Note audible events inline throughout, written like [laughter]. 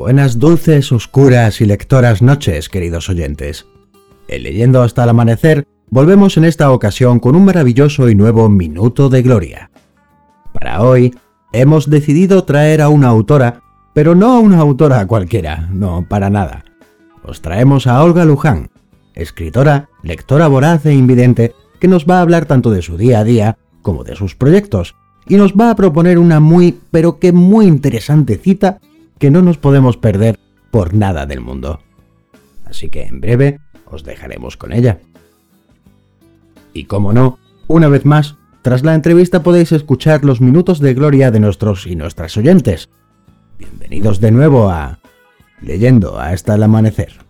Buenas, dulces, oscuras y lectoras noches, queridos oyentes. En Leyendo hasta el amanecer, volvemos en esta ocasión con un maravilloso y nuevo Minuto de Gloria. Para hoy, hemos decidido traer a una autora, pero no a una autora cualquiera, no, para nada. Os traemos a Olga Luján, escritora, lectora voraz e invidente, que nos va a hablar tanto de su día a día como de sus proyectos, y nos va a proponer una muy, pero que muy interesante cita que no nos podemos perder por nada del mundo. Así que en breve os dejaremos con ella. Y como no, una vez más, tras la entrevista podéis escuchar los minutos de gloria de nuestros y nuestras oyentes. Bienvenidos de nuevo a Leyendo hasta el amanecer.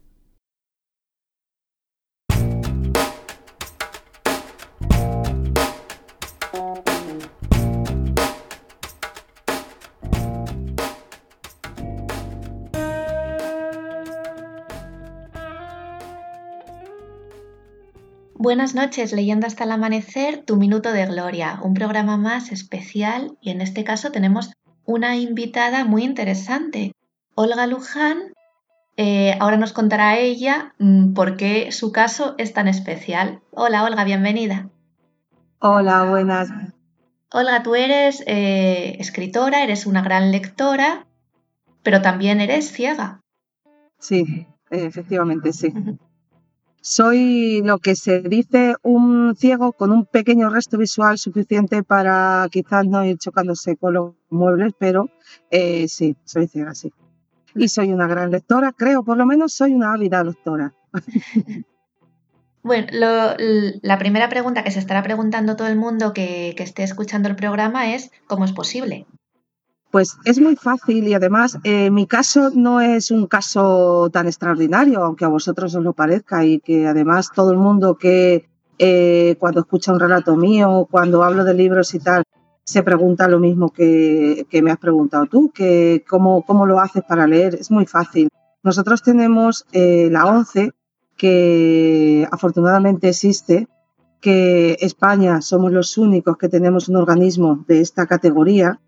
Buenas noches, leyendo hasta el amanecer, tu minuto de gloria, un programa más especial y en este caso tenemos una invitada muy interesante, Olga Luján. Eh, ahora nos contará ella mm, por qué su caso es tan especial. Hola Olga, bienvenida. Hola, buenas. Olga, tú eres eh, escritora, eres una gran lectora, pero también eres ciega. Sí, efectivamente, sí. Soy lo que se dice un ciego con un pequeño resto visual suficiente para quizás no ir chocándose con los muebles, pero eh, sí, soy ciega, sí. Y soy una gran lectora, creo, por lo menos soy una ávida lectora. [laughs] Bueno, la primera pregunta que se estará preguntando todo el mundo que esté escuchando el programa es ¿cómo es posible? Pues es muy fácil y además eh, mi caso no es un caso tan extraordinario, aunque a vosotros os lo parezca y que además todo el mundo que eh, cuando escucha un relato mío, cuando hablo de libros y tal, se pregunta lo mismo que, me has preguntado tú, que cómo, cómo, lo haces para leer. Es muy fácil. Nosotros tenemos eh, la ONCE, que afortunadamente existe, que España somos los únicos que tenemos un organismo de esta categoría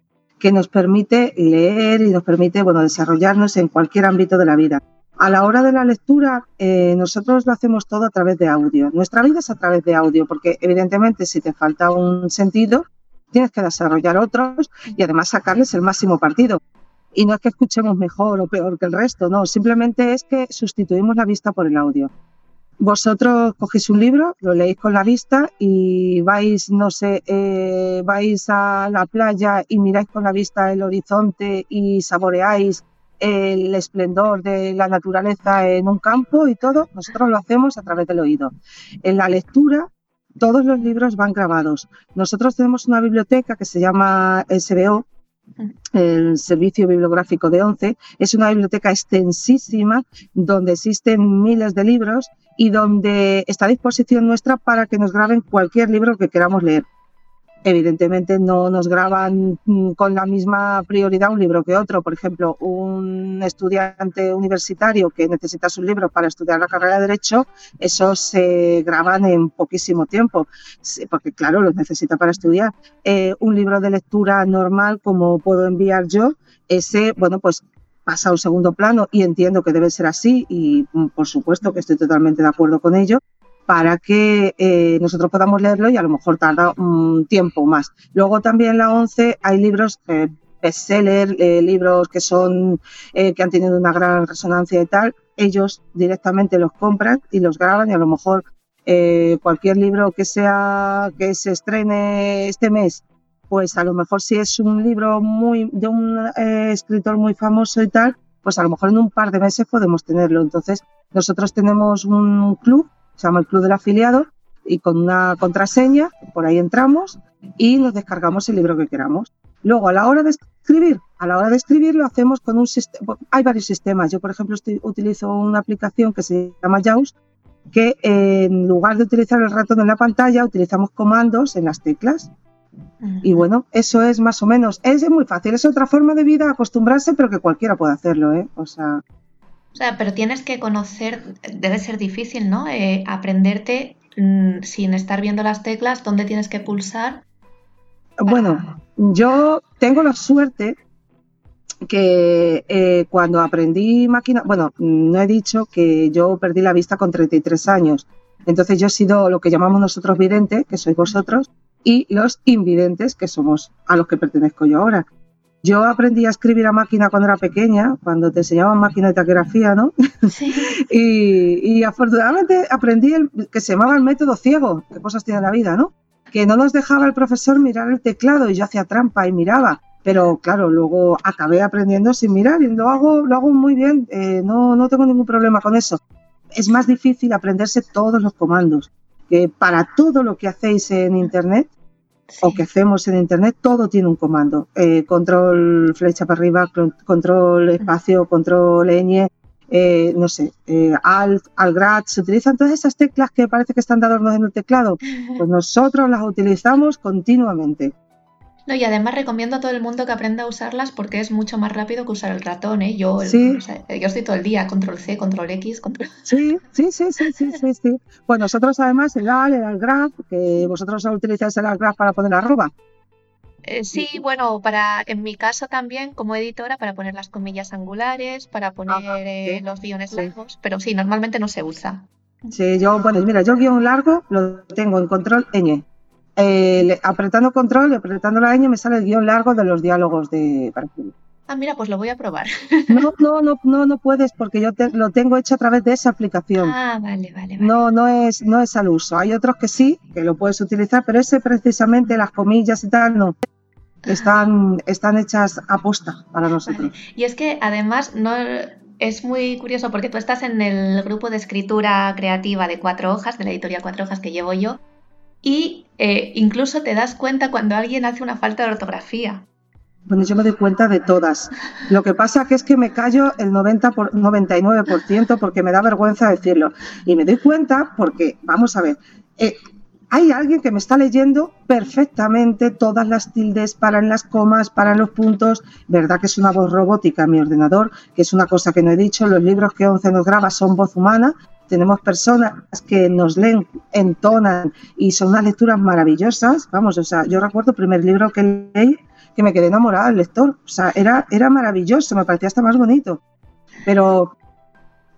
que nos permite leer y nos permite bueno, desarrollarnos en cualquier ámbito de la vida. A la hora de la lectura, eh, nosotros lo hacemos todo a través de audio. Nuestra vida es a través de audio, porque evidentemente si te falta un sentido, tienes que desarrollar otros y además sacarles el máximo partido. Y no es que escuchemos mejor o peor que el resto, no, simplemente es que sustituimos la vista por el audio. Vosotros cogéis un libro, lo leéis con la vista y vais, no sé, eh, vais a la playa y miráis con la vista el horizonte y saboreáis el esplendor de la naturaleza en un campo y todo. Nosotros lo hacemos a través del oído. En la lectura, todos los libros van grabados. Nosotros tenemos una biblioteca que se llama SBO, el Servicio Bibliográfico de ONCE. Es una biblioteca extensísima donde existen miles de libros y donde está a disposición nuestra para que nos graben cualquier libro que queramos leer. Evidentemente no nos graban mm, con la misma prioridad un libro que otro. Por ejemplo, un estudiante universitario que necesita sus libros para estudiar la carrera de Derecho, esos se graban en poquísimo tiempo, porque claro, los necesita para estudiar. Eh, un libro de lectura normal, como puedo enviar yo, ese, bueno, pues pasa a un segundo plano y entiendo que debe ser así y mm, por supuesto que estoy totalmente de acuerdo con ello para que eh, nosotros podamos leerlo y a lo mejor tarda un tiempo más. Luego también la 11 hay libros eh, bestseller, eh, libros que son eh, que han tenido una gran resonancia y tal, ellos directamente los compran y los graban y a lo mejor cualquier libro que sea que se estrene este mes pues a lo mejor si es un libro muy de un eh, escritor muy famoso y tal, pues a lo mejor en un par de meses podemos tenerlo. Entonces, nosotros tenemos un club, se llama el Club del Afiliado, y con una contraseña, por ahí entramos y nos descargamos el libro que queramos. Luego, a la hora de escribir, a la hora de escribir lo hacemos con un sistema, hay varios sistemas. Yo, por ejemplo, utilizo una aplicación que se llama JAWS, que en lugar de utilizar el ratón en la pantalla, utilizamos comandos en las teclas. Y bueno, eso es más o menos, es muy fácil, es otra forma de vida, acostumbrarse, pero que cualquiera puede hacerlo, ¿eh? O sea... O sea, pero tienes que conocer, debe ser difícil, ¿no? Eh, aprenderte mm, sin estar viendo las teclas, dónde tienes que pulsar. Bueno, yo tengo la suerte que eh, cuando aprendí máquina, bueno, no he dicho que yo perdí la vista con 33 años. Entonces yo he sido lo que llamamos nosotros vidente, que sois vosotros, y los invidentes, que somos a los que pertenezco yo ahora. Yo aprendí a escribir a máquina cuando era pequeña, cuando te enseñaban máquina de taquigrafía, ¿no? Sí. [laughs] y, afortunadamente aprendí el que se llamaba el método ciego, qué cosas tiene la vida, ¿no? Que no nos dejaba el profesor mirar el teclado y yo hacía trampa y miraba. Pero claro, luego acabé aprendiendo sin mirar y lo hago, lo hago muy bien, eh, no, no tengo ningún problema con eso. Es más difícil aprenderse todos los comandos, que para todo lo que hacéis en Internet o que hacemos en Internet, todo tiene un comando. Eh, control flecha para arriba, control espacio, control ñ, eh, no sé, eh, alt, alt, se utilizan todas esas teclas que parece que están de adorno en el teclado. [laughs] Pues nosotros las utilizamos continuamente. No, y además recomiendo a todo el mundo que aprenda a usarlas porque es mucho más rápido que usar el ratón, ¿eh? Yo, yo estoy todo el día, control C, control X, control... [laughs] Sí, sí, sí, sí, sí, sí, sí. Pues nosotros además el AL, el graph, que vosotros utilizáis el graph para poner arroba. Eh, sí, bueno, para en mi caso también como editora para poner las comillas angulares, para poner eh, los guiones largos, pero sí, normalmente no se usa. Sí, yo, bueno, mira, yo guion largo lo tengo en control ñ eh, apretando control y apretando la ñ me sale el guion largo de los diálogos de Ah, mira, pues lo voy a probar. No, no, no, no, no puedes porque yo lo tengo hecho a través de esa aplicación. Ah, vale, vale, No, no es, no es al uso. Hay otros que sí, que lo puedes utilizar, pero ese precisamente las comillas y tal no. Están, están hechas a posta para nosotros. Y es que además no es muy curioso porque tú estás en el grupo de escritura creativa de cuatro hojas, de la editorial cuatro hojas que llevo yo, y eh, incluso te das cuenta cuando alguien hace una falta de ortografía. Bueno, yo me doy cuenta de todas. Lo que pasa que es que me callo el 90 por, 99% porque me da vergüenza decirlo. Y me doy cuenta porque, vamos a ver, eh, hay alguien que me está leyendo perfectamente todas las tildes, para en las comas, para en los puntos. Verdad que es una voz robótica mi ordenador, que es una cosa que no he dicho. Los libros que Once nos graba son voz humana, tenemos personas que nos leen, entonan y son unas lecturas maravillosas. Vamos, o sea, yo recuerdo el primer libro que leí que me quedé enamorada del lector. O sea, era, era maravilloso, me parecía hasta más bonito. Pero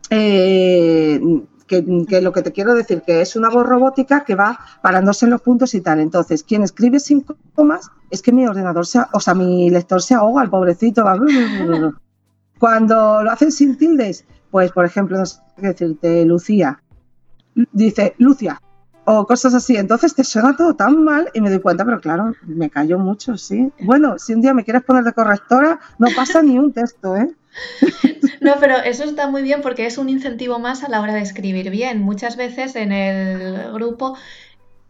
eh, que, lo que te quiero decir, que es una voz robótica que va parándose en los puntos y tal. Entonces, quien escribe sin comas es que mi ordenador, se, o sea, mi lector se ahoga, el pobrecito va... [laughs] Cuando lo hacen sin tildes, pues, por ejemplo, no sé decirte, Lucía, dice Lucia, o cosas así. Entonces te suena todo tan mal y me doy cuenta, pero claro, me callo mucho, sí. Bueno, si un día me quieres poner de correctora, no pasa ni un texto, ¿eh? [laughs] No, pero eso está muy bien porque es un incentivo más a la hora de escribir bien. Muchas veces en el grupo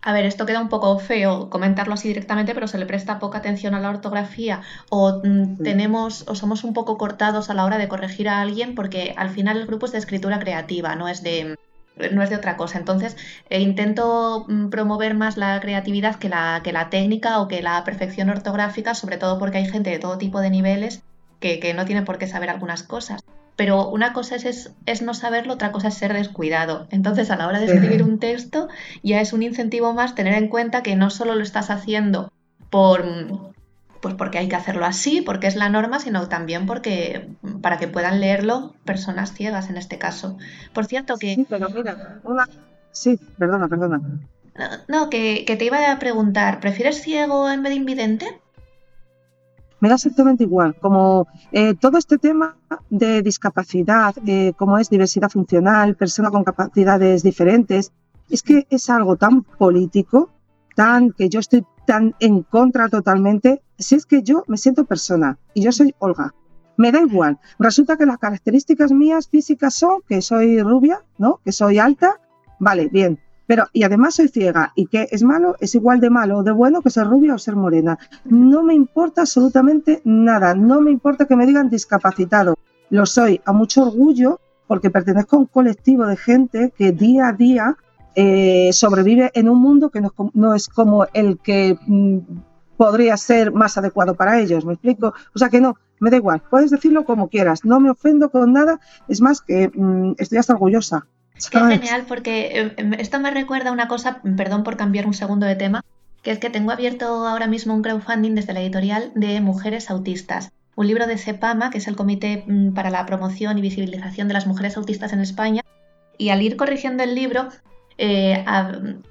a ver, esto queda un poco feo comentarlo así directamente, pero se le presta poca atención a la ortografía o mm, tenemos o somos un poco cortados a la hora de corregir a alguien porque al final el grupo es de escritura creativa, no es de no es de otra cosa. Entonces, eh, intento mm, promover más la creatividad que la, que la técnica o que la perfección ortográfica, sobre todo porque hay gente de todo tipo de niveles que, que no tiene por qué saber algunas cosas pero una cosa es, es, no saberlo, otra cosa es ser descuidado. Entonces, a la hora de escribir un texto, ya es un incentivo más tener en cuenta que no solo lo estás haciendo por pues porque hay que hacerlo así, porque es la norma, sino también porque para que puedan leerlo personas ciegas en este caso. Por cierto que... Sí, pero mira, Sí, perdona, perdona. No, que, que te iba a preguntar, ¿prefieres ciego en vez de invidente? Me da exactamente igual. Como eh, todo este tema de discapacidad, eh, como es diversidad funcional, persona con capacidades diferentes, es que es algo tan político, tan que yo estoy tan en contra totalmente. Si es que yo me siento persona y yo soy Olga, me da igual. Resulta que las características mías físicas son que soy rubia, ¿no? Que soy alta. Vale, bien. Pero, y además soy ciega, y que es malo, es igual de malo o de bueno que ser rubia o ser morena. No me importa absolutamente nada, no me importa que me digan discapacitado. Lo soy a mucho orgullo, porque pertenezco a un colectivo de gente que día a día eh, sobrevive en un mundo que no, es como el que mm, podría ser más adecuado para ellos, ¿me explico? O sea que no, me da igual, puedes decirlo como quieras, no me ofendo con nada, es más que mm, estoy hasta orgullosa. Qué genial, porque em, esto me recuerda una cosa, perdón por cambiar un segundo de tema, que es que tengo abierto ahora mismo un crowdfunding desde la editorial de Mujeres Autistas, un libro de CEPAMA, que es el Comité mm, para la Promoción y Visibilización de las Mujeres Autistas en España, y al ir corrigiendo el libro, eh,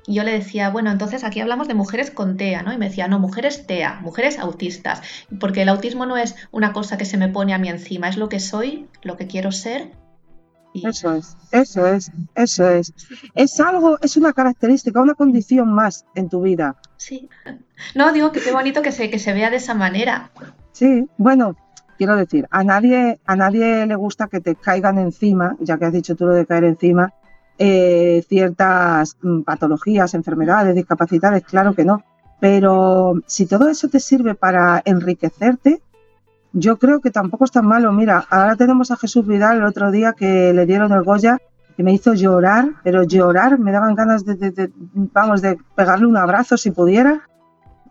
yo le decía, bueno, entonces aquí hablamos de mujeres con TEA, ¿no? Y me decía, no, mujeres TEA, mujeres autistas, porque el autismo no es una cosa que se me pone a mí encima, es lo que soy, lo que quiero ser. Eso es, eso es, eso es. Es algo, es una característica, una condición más en tu vida. Sí. No, digo que qué bonito que se, que se vea de esa manera. Sí, bueno, quiero decir, a nadie, a nadie le gusta que te caigan encima, ya que has dicho tú lo de caer encima, eh, ciertas mm, patologías, enfermedades, discapacidades, claro que no. Pero si todo eso te sirve para enriquecerte, yo creo que tampoco es tan malo. Mira, ahora tenemos a Jesús Vidal el otro día que le dieron el Goya y me hizo llorar, pero llorar, me daban ganas de, vamos, de pegarle un abrazo si pudiera.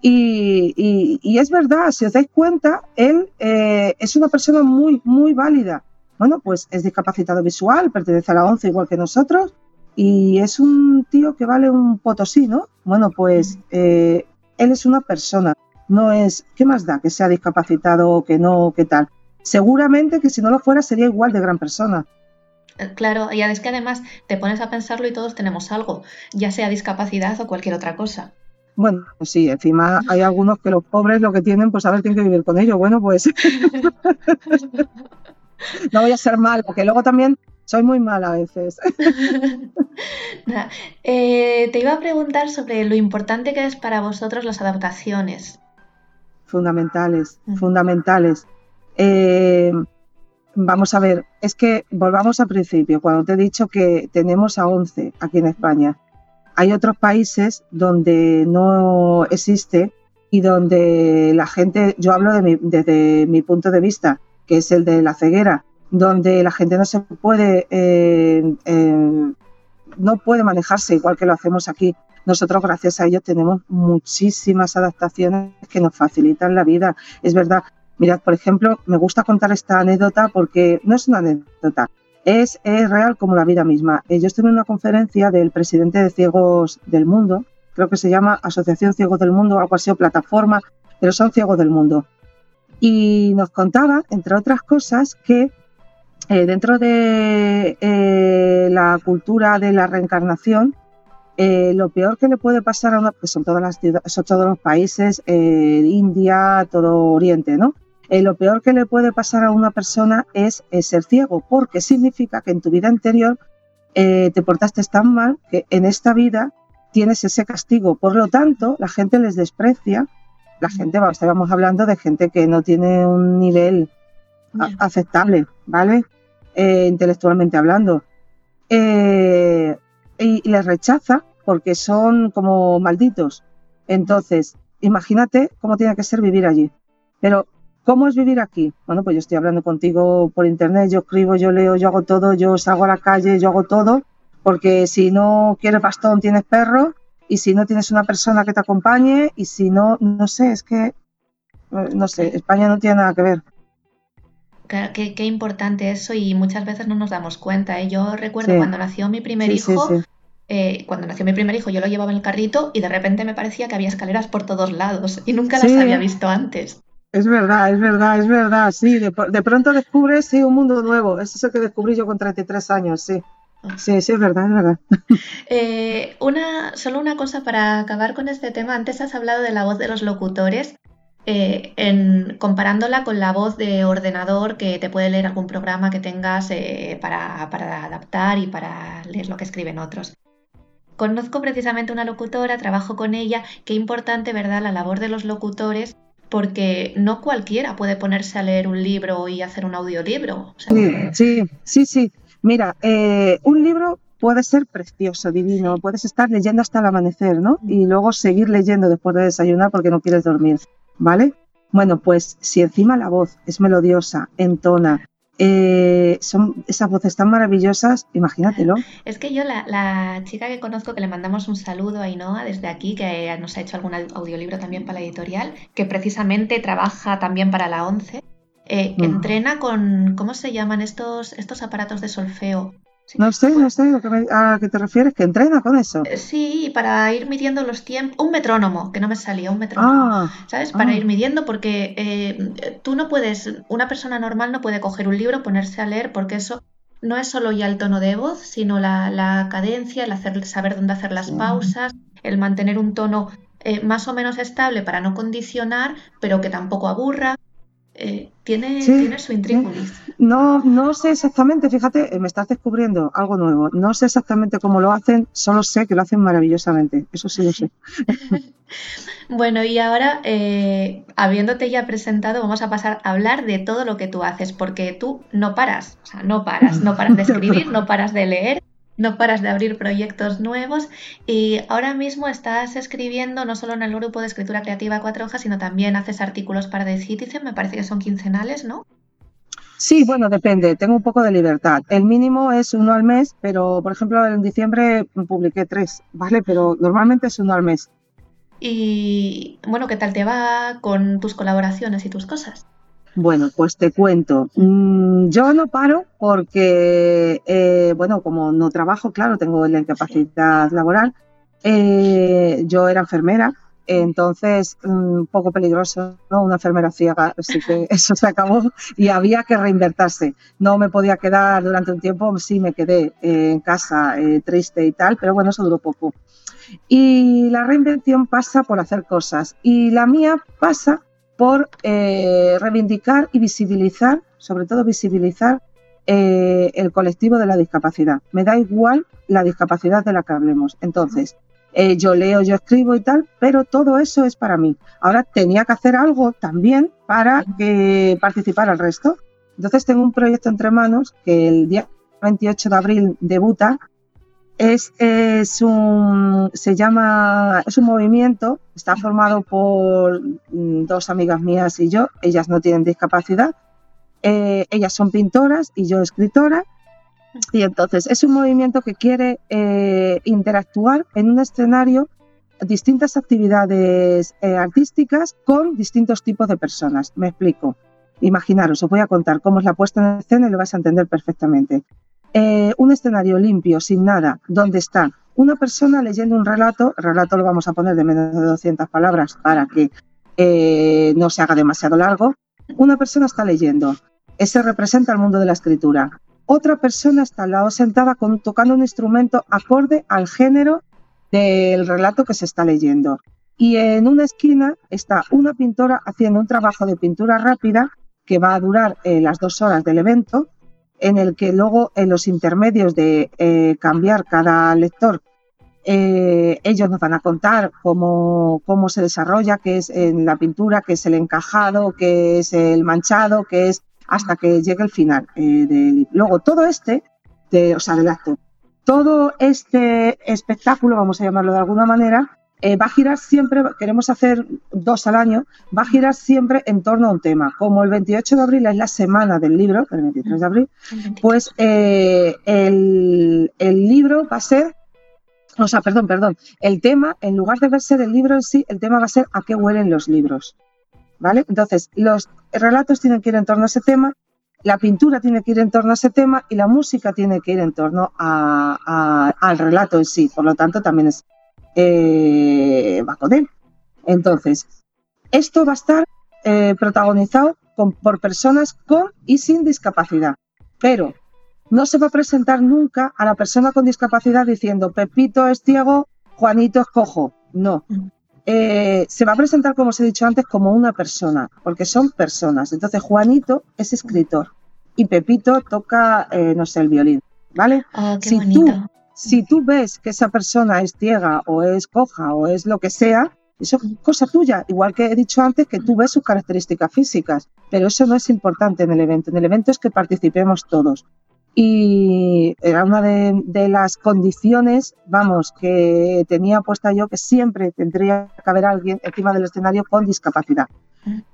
Y, es verdad, si os dais cuenta, él eh, es una persona muy, muy válida bueno, pues es discapacitado visual, pertenece a la ONCE igual que nosotros y es un tío que vale un potosí, ¿no? Bueno, pues eh, él es una persona, no es, ¿qué más da que sea discapacitado o que no, qué tal? Seguramente que si no lo fuera sería igual de gran persona. Eh, claro, y es que además te pones a pensarlo y todos tenemos algo, ya sea discapacidad o cualquier otra cosa. Bueno, sí, encima hay algunos que los pobres lo que tienen, pues a ver, tienen que vivir con ello. Bueno, pues [laughs] no voy a ser mal, porque luego también soy muy mal a veces. [laughs] Eh, te iba a preguntar sobre lo importante que es para vosotros las adaptaciones. Fundamentales, fundamentales. Eh, vamos a ver, es que volvamos al principio, cuando te he dicho que tenemos a 11 aquí en España. Hay otros países donde no existe y donde la gente, yo hablo de desde mi punto de vista, que es el de la ceguera, donde la gente no se puede, eh, eh, no puede manejarse igual que lo hacemos aquí. Nosotros, gracias a ello, tenemos muchísimas adaptaciones que nos facilitan la vida. Es verdad. Mirad, por ejemplo, me gusta contar esta anécdota porque no es una anécdota, es, es real como la vida misma. Eh, yo estuve en una conferencia del presidente de Ciegos del Mundo, creo que se llama Asociación Ciegos del Mundo, algo así, o plataforma, pero son Ciegos del Mundo y nos contaba, entre otras cosas, que eh, dentro de eh, la cultura de la reencarnación, eh, lo peor que le puede pasar a una, que son todas las son todos los países, India, todo Oriente, ¿no? lo peor que le puede pasar a una persona es, ser ciego, porque significa que en tu vida anterior te portaste tan mal que en esta vida tienes ese castigo. Por lo tanto, la gente les desprecia la gente, estábamos hablando de gente que no tiene un nivel aceptable, ¿vale? Eh, intelectualmente hablando. Eh, y, les rechaza porque son como malditos. Entonces, imagínate cómo tiene que ser vivir allí. Pero, ¿cómo es vivir aquí? Bueno, pues yo estoy hablando contigo por internet, yo escribo, yo leo, yo hago todo, yo salgo a la calle, yo hago todo, porque si no quieres bastón, tienes perro, y si no tienes una persona que te acompañe y si no, no sé, es que, eh, no sé, España no tiene nada que ver. Qué, qué importante eso y muchas veces no nos damos cuenta. ¿eh? Yo recuerdo cuando nació mi primer hijo, eh, cuando nació mi primer hijo yo lo llevaba en el carrito y de repente me parecía que había escaleras por todos lados y nunca las había visto antes. Es verdad, es verdad, es verdad, sí, de, de pronto descubres sí, un mundo nuevo, es eso que descubrí yo con 33 años, sí. Sí, sí, es verdad, es verdad. [laughs] Eh, una, solo una cosa para acabar con este tema. Antes has hablado de la voz de los locutores, eh, comparándola con la voz de ordenador que te puede leer algún programa que tengas eh, para, para adaptar y para leer lo que escriben otros. Conozco precisamente una locutora, trabajo con ella. Qué importante, ¿verdad?, la labor de los locutores porque no cualquiera puede ponerse a leer un libro y hacer un audiolibro. sí, sí, sí. Mira, eh, un libro puede ser precioso, divino, puedes estar leyendo hasta el amanecer, ¿no? Y luego seguir leyendo después de desayunar porque no quieres dormir, ¿vale? Bueno, pues si encima la voz es melodiosa, entona, eh, son esas voces tan maravillosas, imagínatelo. Es que yo, la, la, chica que conozco, que le mandamos un saludo a Inoa desde aquí, que nos ha hecho algún audiolibro también para la editorial, que precisamente trabaja también para la ONCE, eh, mm. entrena con, ¿cómo se llaman estos, estos aparatos de solfeo? No sé, no sé a qué te refieres, que entrena con eso. Eh, sí, para ir midiendo los tiempos. Un metrónomo, que no me salía, un metrónomo. Ah, ¿Sabes? Para ah. ir midiendo, porque eh, tú no puedes, una persona normal no puede coger un libro, ponerse a leer, porque eso no es solo ya el tono de voz, sino la, cadencia, el hacer, saber dónde hacer las pausas, el mantener un tono eh, más o menos estable para no condicionar, pero que tampoco aburra. Eh, tiene, su intríngulis. No, no sé exactamente, fíjate, eh, me estás descubriendo algo nuevo. No sé exactamente cómo lo hacen, solo sé que lo hacen maravillosamente. Eso sí lo sé. [laughs] bueno, y ahora, eh, habiéndote ya presentado, vamos a pasar a hablar de todo lo que tú haces, porque tú no paras, o sea, no paras, no paras de [laughs] escribir, no paras de leer no paras de abrir proyectos nuevos y ahora mismo estás escribiendo no solo en el grupo de escritura creativa Cuatro Hojas, sino también haces artículos para The Citizen, me parece que son quincenales, ¿no? Sí, bueno, depende, tengo un poco de libertad. El mínimo es uno al mes, pero por ejemplo en diciembre publiqué tres, ¿vale? Pero normalmente es uno al mes. Y bueno, ¿qué tal te va con tus colaboraciones y tus cosas? Bueno, pues te cuento. Mm, yo no paro porque, eh, bueno, como no trabajo, claro, tengo la incapacidad laboral. Eh, yo era enfermera, entonces un mm, poco peligroso, ¿no? Una enfermera ciega, así que [laughs] eso se acabó y había que reinvertirse. No me podía quedar durante un tiempo, sí me quedé eh, en casa triste y tal, pero bueno, eso duró poco. Y la reinvención pasa por hacer cosas y la mía pasa por eh, reivindicar y visibilizar, sobre todo visibilizar eh, el colectivo de la discapacidad. Me da igual la discapacidad de la que hablemos. Entonces, eh, yo leo, yo escribo y tal, pero todo eso es para mí. Ahora tenía que hacer algo también para que participara el resto. Entonces tengo un proyecto entre manos que el día 28 de abril debuta es, un, se llama, es un movimiento, está formado por mm, dos amigas mías y yo, ellas no tienen discapacidad, eh, ellas son pintoras y yo escritora, y entonces es un movimiento que quiere eh, interactuar en un escenario distintas actividades eh, artísticas con distintos tipos de personas. Me explico. Imaginaros, os voy a contar cómo es la puesta en escena y lo vais a entender perfectamente. Eh, un escenario limpio, sin nada, donde está una persona leyendo un relato, el relato lo vamos a poner de menos de 200 palabras para que eh, no se haga demasiado largo, una persona está leyendo, ese representa el mundo de la escritura. Otra persona está al lado sentada con, tocando un instrumento acorde al género del relato que se está leyendo. Y en una esquina está una pintora haciendo un trabajo de pintura rápida que va a durar eh, las dos horas del evento en el que luego en los intermedios de eh, cambiar cada lector, eh, ellos nos van a contar cómo, cómo, se desarrolla, qué es en la pintura, qué es el encajado, qué es el manchado, qué es hasta que llegue el final eh, del Luego todo este, o sea, del acto, todo este espectáculo, vamos a llamarlo de alguna manera, eh, va a girar siempre, queremos hacer dos al año, va a girar siempre en torno a un tema. Como el 28 de abril es la semana del libro, el 23 de abril, pues eh, el, libro va a ser, o sea, perdón, perdón, el tema, en lugar de verse del libro en sí, el tema va a ser a qué huelen los libros. ¿Vale? Entonces, los relatos tienen que ir en torno a ese tema, la pintura tiene que ir en torno a ese tema y la música tiene que ir en torno al relato en sí. Por lo tanto, también es eh, va con él. Entonces, esto va a estar eh, protagonizado por personas con y sin discapacidad, pero no se va a presentar nunca a la persona con discapacidad diciendo Pepito es ciego, Juanito es cojo. No. Eh, se va a presentar, como os he dicho antes, como una persona, porque son personas. Entonces, Juanito es escritor y Pepito toca, no sé, el violín. ¿Vale? Oh, si tú si tú ves que esa persona es ciega o es coja o es lo que sea, eso es cosa tuya, igual que he dicho antes que tú ves sus características físicas, pero eso no es importante en el evento. En el evento es que participemos todos. Y era una de, las condiciones, vamos, que tenía puesta yo que siempre tendría que haber alguien encima del escenario con discapacidad.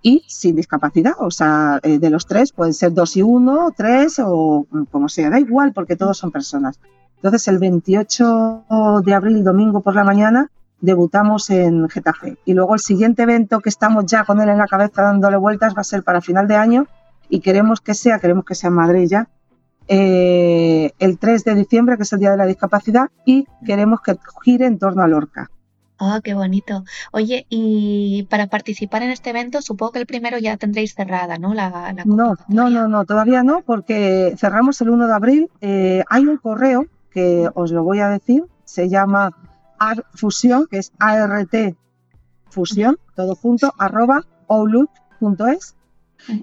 y sin discapacidad. O sea, eh, de los tres pueden ser dos y uno, tres o como sea, da igual porque todos son personas. Entonces, el 28 de abril, domingo por la mañana, debutamos en Getafe. Y luego el siguiente evento que estamos ya con él en la cabeza dándole vueltas va a ser para final de año y queremos que sea, queremos que sea en Madrid ya, eh, el 3 de diciembre, que es el Día de la Discapacidad, y queremos que gire en torno a Lorca. Oh, qué bonito. Oye, y para participar en este evento, supongo que el primero ya tendréis cerrada, ¿no? La, no, no, no, no, todavía no, porque cerramos el 1 de abril. Eh, hay un correo que os lo voy a decir, se llama ART Fusión, que es ART Fusión, todo junto, arroba outlook.es.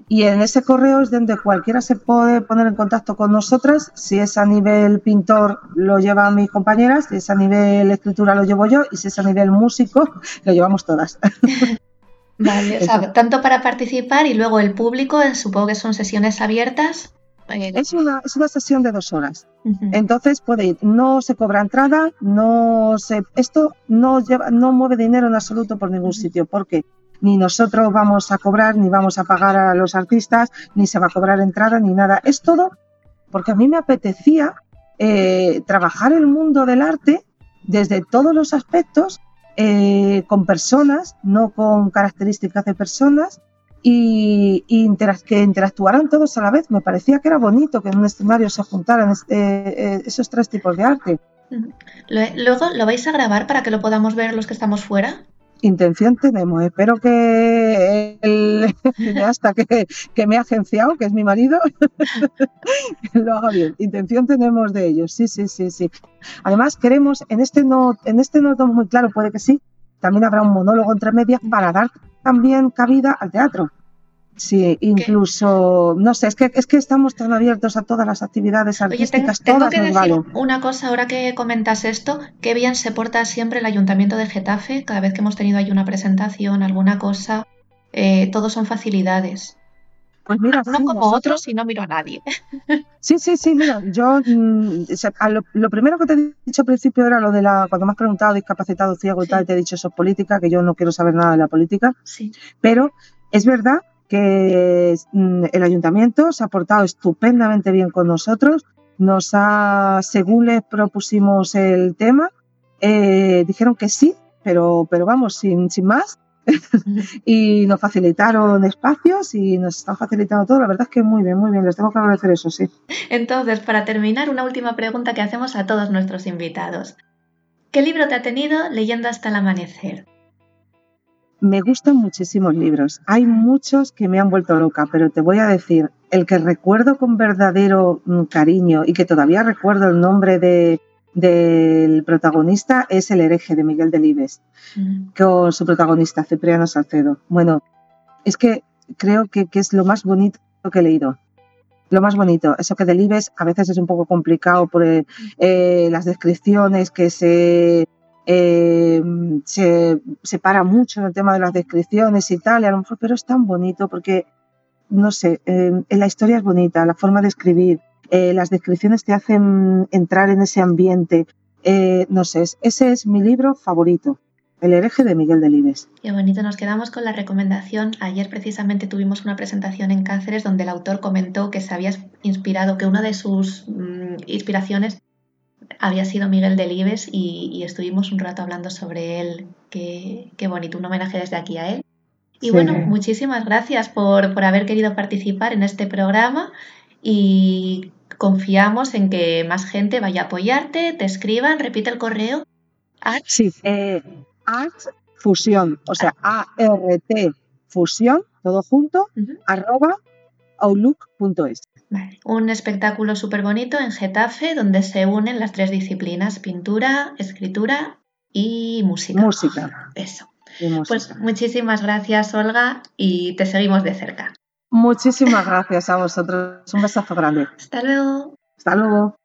Y en ese correo es donde cualquiera se puede poner en contacto con nosotras. Si es a nivel pintor, lo llevan mis compañeras. Si es a nivel escritura, lo llevo yo. Y si es a nivel músico, [laughs] lo llevamos todas. [laughs] Vale, o sea, tanto para participar y luego el público, supongo que son sesiones abiertas. Es una, es una sesión de dos horas. Entonces puede ir, no se cobra entrada, no se, esto no, lleva, no mueve dinero en absoluto por ningún sitio, porque ni nosotros vamos a cobrar, ni vamos a pagar a los artistas, ni se va a cobrar entrada, ni nada. Es todo porque a mí me apetecía eh, trabajar el mundo del arte desde todos los aspectos, eh, con personas, no con características de personas, y, que interactuaran todos a la vez. Me parecía que era bonito que en un escenario se juntaran este, eh, esos tres tipos de arte. Luego, ¿lo vais a grabar para que lo podamos ver los que estamos fuera? Intención tenemos. Espero que el hasta que, que, me ha agenciado, que es mi marido, [laughs] lo haga bien. Intención tenemos de ellos. Sí, sí, sí, sí. Además, queremos, en este no, en este no estamos muy claro, puede que sí. También habrá un monólogo entre medias para dar también cabida al teatro. Sí, incluso, no sé, es que, es que estamos tan abiertos a todas las actividades artísticas. Oye, tengo, que decir una cosa ahora que comentas esto, qué bien se porta siempre el Ayuntamiento de Getafe, cada vez que hemos tenido ahí una presentación, alguna cosa, eh, todos son facilidades. Pues mira, no como otros y no miro a nadie. [laughs] Sí, sí, sí, mira, yo mm, lo, primero que te he dicho al principio era lo de la, cuando me has preguntado discapacitado, ciego y tal, te he dicho eso es política, que yo no quiero saber nada de la política, sí. pero es verdad que mm, el ayuntamiento se ha portado estupendamente bien con nosotros, nos ha, según les propusimos el tema, eh, dijeron que sí, pero, pero vamos, sin, sin más, [laughs] y nos facilitaron espacios y nos están facilitando todo. La verdad es que muy bien, muy bien, les tengo que agradecer eso, sí. Entonces, para terminar, una última pregunta que hacemos a todos nuestros invitados. ¿Qué libro te ha tenido leyendo hasta el amanecer? Me gustan muchísimos libros. Hay muchos que me han vuelto loca, pero te voy a decir, el que recuerdo con verdadero mm, cariño y que todavía recuerdo el nombre de, del protagonista es El hereje de Miguel Delibes, mm. con su protagonista Cipriano Salcedo. Bueno, es que creo que, es lo más bonito que he leído. Lo más bonito, eso que Delibes a veces es un poco complicado por eh, eh, las descripciones que se eh, se separa mucho en el tema de las descripciones y tal, a lo mejor, pero es tan bonito porque, no sé, eh, la historia es bonita, la forma de escribir, eh, las descripciones te hacen entrar en ese ambiente. no sé, ese es mi libro favorito. El hereje de Miguel Delibes. Qué bonito, nos quedamos con la recomendación. Ayer precisamente tuvimos una presentación en Cáceres donde el autor comentó que se había inspirado, que una de sus mm, inspiraciones había sido Miguel Delibes y, y estuvimos un rato hablando sobre él. Qué, qué, bonito, un homenaje desde aquí a él. Y bueno, muchísimas gracias por, por, haber querido participar en este programa y confiamos en que más gente vaya a apoyarte, te escriban, repite el correo. Art. Sí, eh, Art Fusión, o sea, A-R-T Fusión, todo junto, arroba outlook.es. Un espectáculo súper bonito en Getafe donde se unen las tres disciplinas, pintura, escritura y música. Música. Eso. Pues muchísimas gracias, Olga, y te seguimos de cerca. Muchísimas gracias a vosotros. Un besazo grande. Hasta luego. Hasta luego.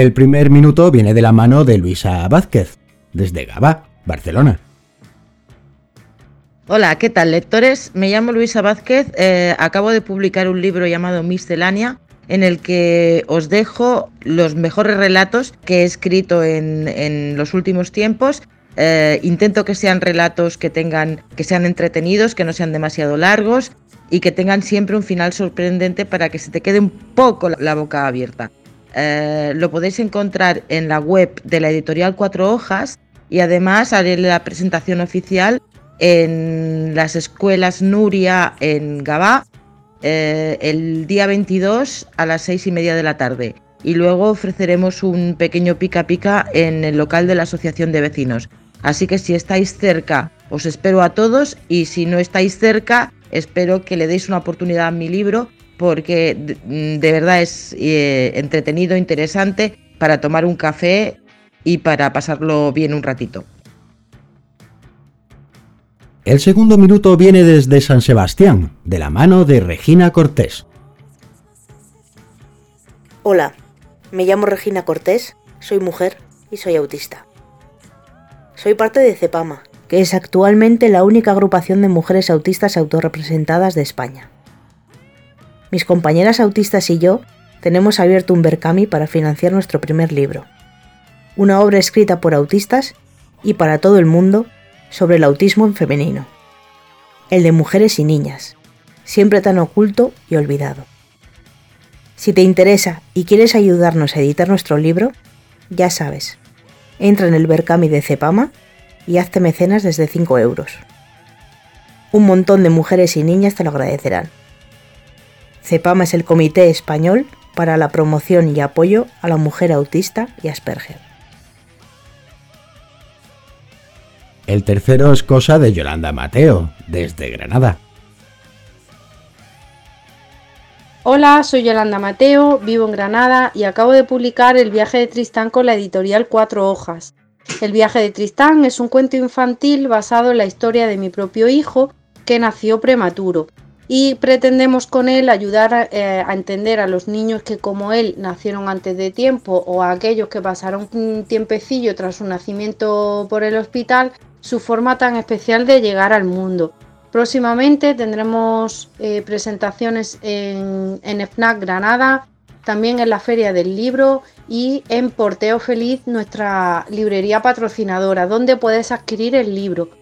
El primer minuto viene de la mano de Luisa Vázquez, desde Gabá, Barcelona. Hola, ¿qué tal lectores? Me llamo Luisa Vázquez, eh, acabo de publicar un libro llamado Miscelánea en el que os dejo los mejores relatos que he escrito en, los últimos tiempos. Eh, intento que sean relatos que tengan, que sean entretenidos, que no sean demasiado largos y que tengan siempre un final sorprendente para que se te quede un poco la boca abierta. Eh, lo podéis encontrar en la web de la editorial Cuatro Hojas y además haré la presentación oficial en las escuelas Nuria en Gabá eh, el día 22 a las seis y media de la tarde. Y luego ofreceremos un pequeño pica pica en el local de la Asociación de Vecinos. Así que si estáis cerca, os espero a todos y si no estáis cerca, espero que le deis una oportunidad a mi libro porque de, verdad es eh, entretenido, interesante para tomar un café y para pasarlo bien un ratito. El segundo minuto viene desde San Sebastián, de la mano de Regina Cortés. Hola, me llamo Regina Cortés, soy mujer y soy autista. Soy parte de CEPAMA, que es actualmente la única agrupación de mujeres autistas autorrepresentadas de España. Mis compañeras autistas y yo tenemos abierto un Berkami para financiar nuestro primer libro, una obra escrita por autistas y para todo el mundo sobre el autismo en femenino, el de mujeres y niñas, siempre tan oculto y olvidado. Si te interesa y quieres ayudarnos a editar nuestro libro, ya sabes, entra en el Berkami de Cepama y hazte mecenas desde 5 euros. Un montón de mujeres y niñas te lo agradecerán. Cepama es el Comité Español para la Promoción y Apoyo a la Mujer Autista y Asperger. El tercero es cosa de Yolanda Mateo, desde Granada. Hola, soy Yolanda Mateo, vivo en Granada y acabo de publicar El viaje de Tristán con la editorial Cuatro Hojas. El viaje de Tristán es un cuento infantil basado en la historia de mi propio hijo que nació prematuro y pretendemos con él ayudar eh, a entender a los niños que como él nacieron antes de tiempo o a aquellos que pasaron un tiempecillo tras su nacimiento por el hospital su forma tan especial de llegar al mundo. Próximamente tendremos eh, presentaciones en, en FNAC Granada, también en la Feria del Libro y en Porteo Feliz, nuestra librería patrocinadora, donde puedes adquirir el libro.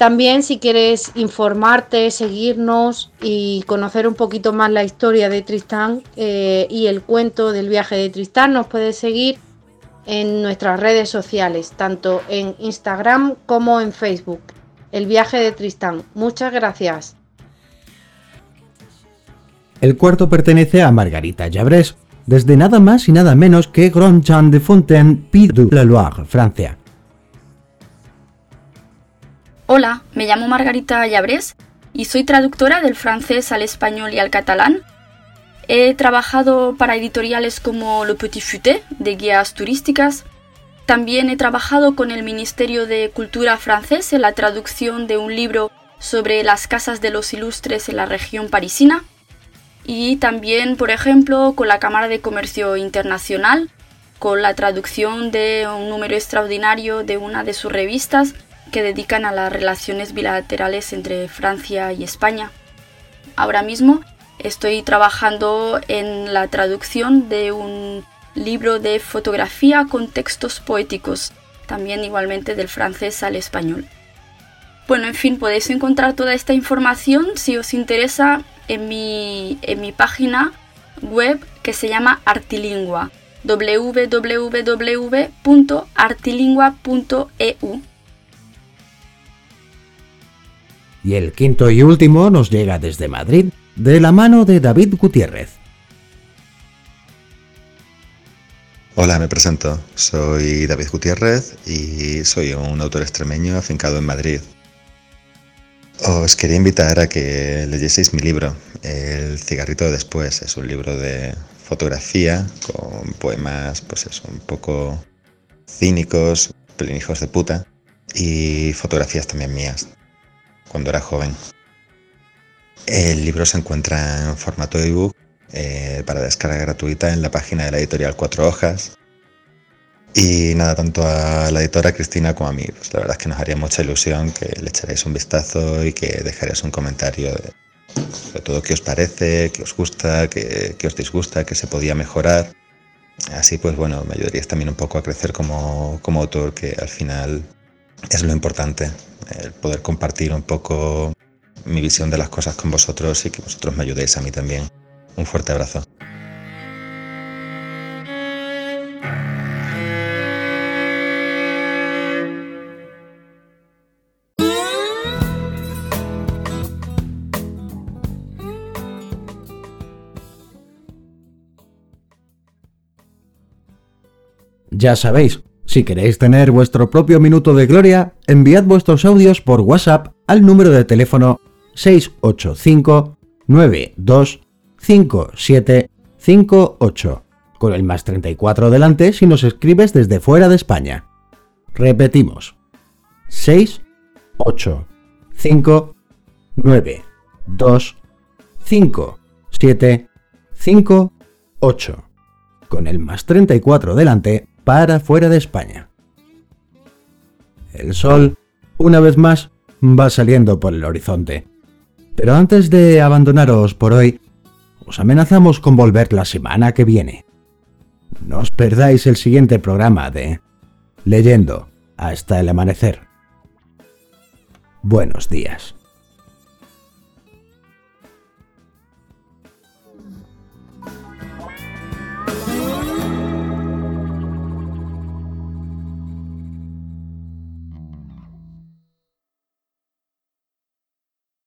También si quieres informarte, seguirnos y conocer un poquito más la historia de Tristán eh, y el cuento del viaje de Tristán, nos puedes seguir en nuestras redes sociales, tanto en Instagram como en Facebook. El viaje de Tristán. Muchas gracias. El cuarto pertenece a Margarita Jabrés, desde nada más y nada menos que Grand Jean de Fontaine, Pied de la Loire, Francia. Hola, me llamo Margarita Llabrés y soy traductora del francés al español y al catalán He trabajado para editoriales como Le Petit Futé, de guías turísticas. También he trabajado con el Ministerio de Cultura francés en la traducción de un libro sobre las casas de los ilustres en la región parisina. Y también, por ejemplo, con la Cámara de Comercio Internacional, con la traducción de un número extraordinario de una de sus revistas que dedican a las relaciones bilaterales entre Francia y España. Ahora mismo Estoy trabajando en la traducción de un libro de fotografía con textos poéticos, también igualmente del francés al español. Bueno, en fin, podéis encontrar toda esta información si os interesa en mi, en mi página web que se llama Artilingua, www.artilingua.eu. Y el quinto y último nos llega desde Madrid de la mano de David Gutiérrez. Hola, me presento. Soy David Gutiérrez y soy un autor extremeño afincado en Madrid. Os quería invitar a que leyeseis mi libro, El cigarrito de después. Es un libro de fotografía con poemas, pues eso, un poco cínicos, hijos de puta, y fotografías también mías, cuando era joven. El libro se encuentra en formato ebook eh, para descarga gratuita en la página de la editorial Cuatro Hojas. Y nada, tanto a la editora Cristina como a mí, pues la verdad es que nos haría mucha ilusión que le echarais un vistazo y que dejarais un comentario de, todo qué os parece, qué os gusta, qué, qué os disgusta, qué se podía mejorar. Así pues, bueno, me ayudaríais también un poco a crecer como, como autor, que al final es lo importante, el poder compartir un poco mi visión de las cosas con vosotros y que vosotros me ayudéis a mí también. Un fuerte abrazo. Ya sabéis, si queréis tener vuestro propio minuto de gloria, enviad vuestros audios por WhatsApp al número de teléfono 685 925758, con el más 34 delante si nos escribes desde fuera de España. Repetimos. 6 8 5 9 2 5 7 5 8 con el más 34 delante para fuera de España. El sol, una vez más, va saliendo por el horizonte. Pero antes de abandonaros por hoy, os amenazamos con volver la semana que viene. No os perdáis el siguiente programa de Leyendo hasta el amanecer. Buenos días.